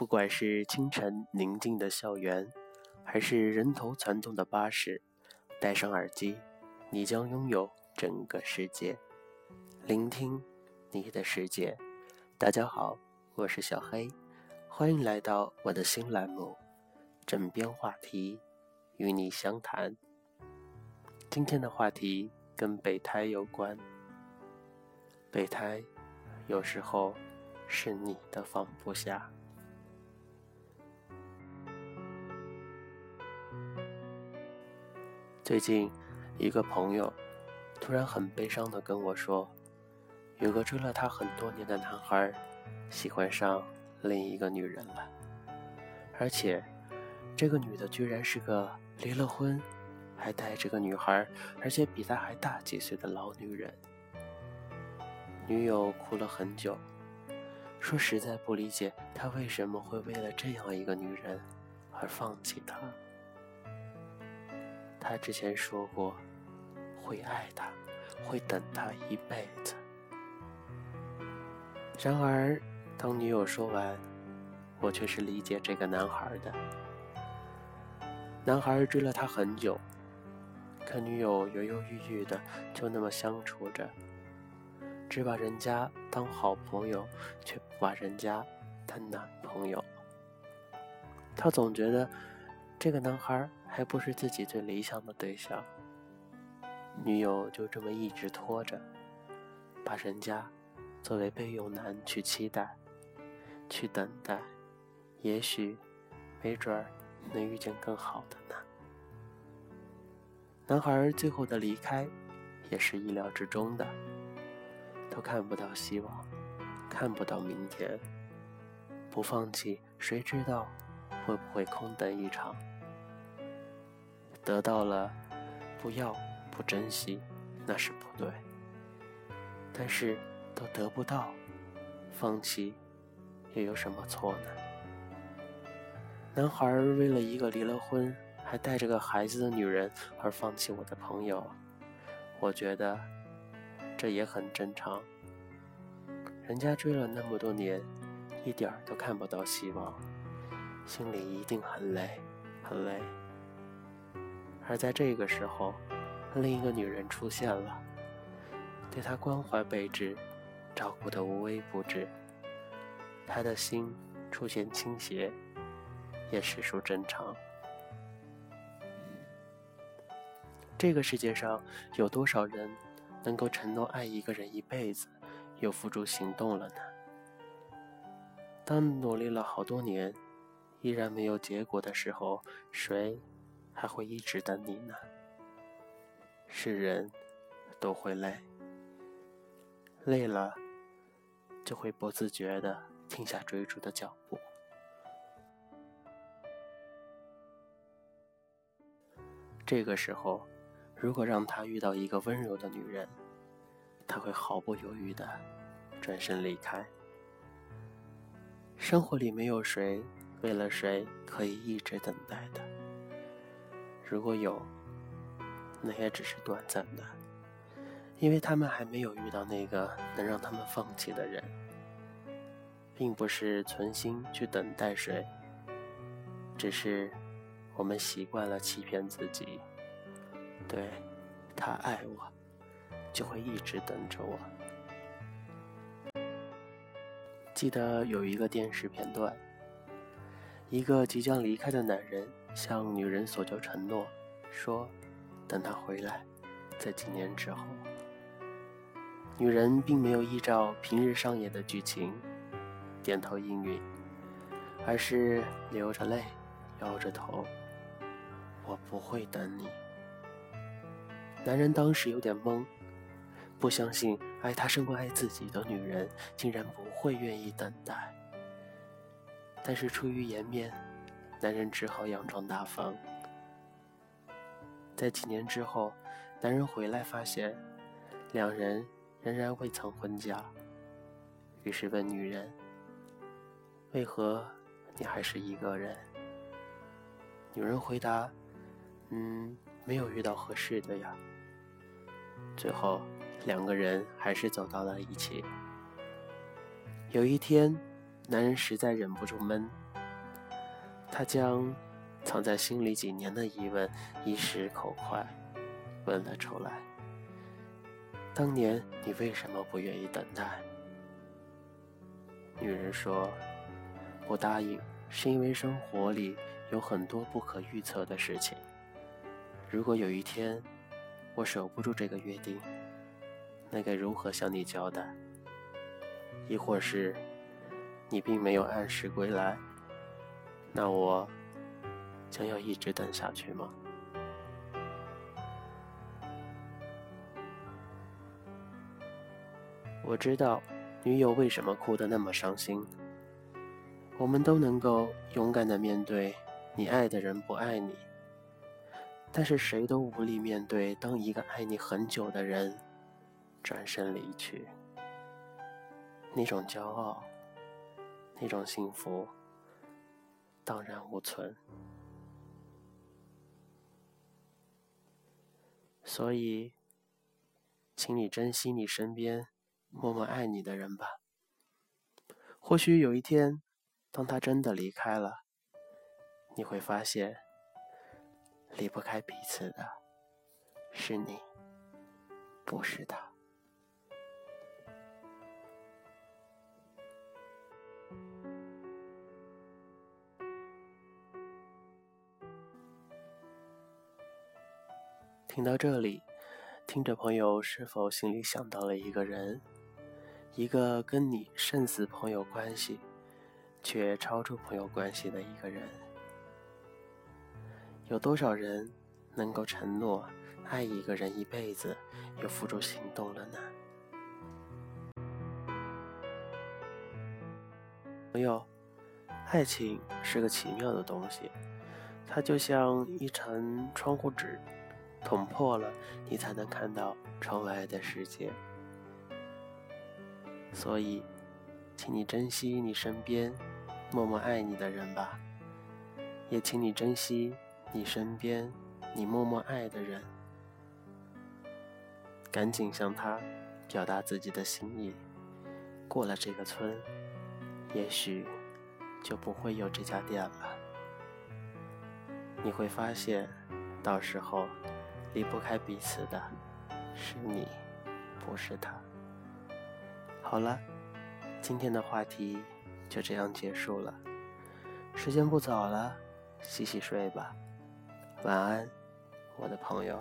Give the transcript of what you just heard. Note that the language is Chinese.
不管是清晨宁静的校园，还是人头攒动的巴士，戴上耳机，你将拥有整个世界。聆听你的世界。大家好，我是小黑，欢迎来到我的新栏目《枕边话题》，与你相谈。今天的话题跟备胎有关。备胎，有时候是你的放不下。最近，一个朋友突然很悲伤的跟我说，有个追了他很多年的男孩喜欢上另一个女人了，而且这个女的居然是个离了婚。还带着个女孩，而且比他还大几岁的老女人。女友哭了很久，说实在不理解他为什么会为了这样一个女人而放弃她。他之前说过会爱她，会等她一辈子。然而，当女友说完，我却是理解这个男孩的。男孩追了她很久。可女友犹犹豫豫的，就那么相处着，只把人家当好朋友，却不把人家当男朋友。他总觉得这个男孩还不是自己最理想的对象，女友就这么一直拖着，把人家作为备用男去期待，去等待，也许，没准儿能遇见更好的呢。男孩最后的离开，也是意料之中的。都看不到希望，看不到明天，不放弃，谁知道会不会空等一场？得到了，不要不珍惜，那是不对。但是都得不到，放弃又有什么错呢？男孩为了一个离了婚。还带着个孩子的女人而放弃我的朋友，我觉得这也很正常。人家追了那么多年，一点儿都看不到希望，心里一定很累，很累。而在这个时候，另一个女人出现了，对他关怀备至，照顾得无微不至，他的心出现倾斜，也实属正常。这个世界上有多少人能够承诺爱一个人一辈子，又付诸行动了呢？当努力了好多年，依然没有结果的时候，谁还会一直等你呢？是人都会累，累了就会不自觉的停下追逐的脚步。这个时候。如果让他遇到一个温柔的女人，他会毫不犹豫的转身离开。生活里没有谁为了谁可以一直等待的，如果有，那也只是短暂的，因为他们还没有遇到那个能让他们放弃的人，并不是存心去等待谁，只是我们习惯了欺骗自己。对，他爱我，就会一直等着我。记得有一个电视片段，一个即将离开的男人向女人索求承诺，说等他回来，在几年之后。女人并没有依照平日上演的剧情点头应允，而是流着泪，摇着头：“我不会等你。”男人当时有点懵，不相信爱他胜过爱自己的女人竟然不会愿意等待。但是出于颜面，男人只好佯装大方。在几年之后，男人回来发现，两人仍然未曾婚嫁，于是问女人：“为何你还是一个人？”女人回答：“嗯，没有遇到合适的呀。”最后，两个人还是走到了一起。有一天，男人实在忍不住闷，他将藏在心里几年的疑问一时口快问了出来：“当年你为什么不愿意等待？”女人说：“不答应是因为生活里有很多不可预测的事情。如果有一天我守不住这个约定，那该如何向你交代？亦或是你并没有按时归来，那我将要一直等下去吗？我知道女友为什么哭得那么伤心。我们都能够勇敢的面对你爱的人不爱你，但是谁都无力面对当一个爱你很久的人。转身离去，那种骄傲，那种幸福，荡然无存。所以，请你珍惜你身边默默爱你的人吧。或许有一天，当他真的离开了，你会发现，离不开彼此的是你，不是他。听到这里，听着朋友是否心里想到了一个人，一个跟你胜似朋友关系，却超出朋友关系的一个人？有多少人能够承诺爱一个人一辈子，又付诸行动了呢？朋友，爱情是个奇妙的东西，它就像一层窗户纸。捅破了，你才能看到窗外的世界。所以，请你珍惜你身边默默爱你的人吧，也请你珍惜你身边你默默爱的人。赶紧向他表达自己的心意。过了这个村，也许就不会有这家店了。你会发现，到时候。离不开彼此的是你，不是他。好了，今天的话题就这样结束了。时间不早了，洗洗睡吧。晚安，我的朋友。